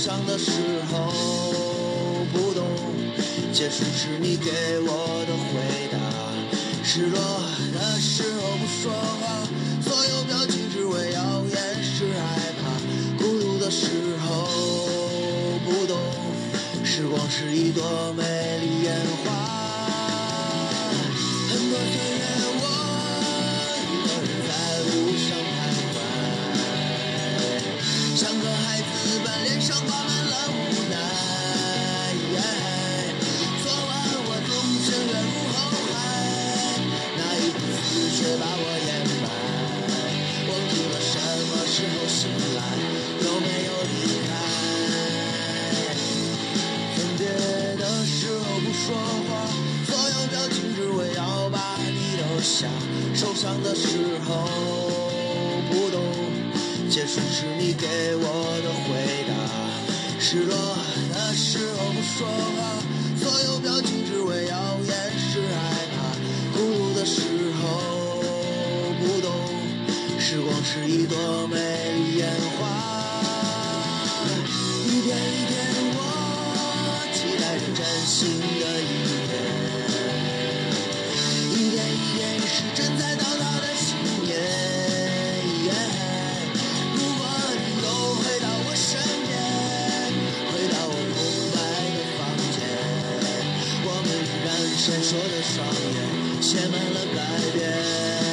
伤的时候不懂，结束是你给我的回答。失落的时候不说话，所有表情只为要掩饰害怕。孤独的时候不懂，时光是一朵美丽烟花。很多岁月我下。受伤的时候不懂，结束是你给我的回答。失落的时候不说话，所有表情只为要掩饰害怕。孤独的时候不懂，时光是一朵美丽烟花。一天一天，我期待着真心的闪烁的双眼，写满了改变。